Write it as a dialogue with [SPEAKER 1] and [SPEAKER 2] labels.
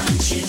[SPEAKER 1] She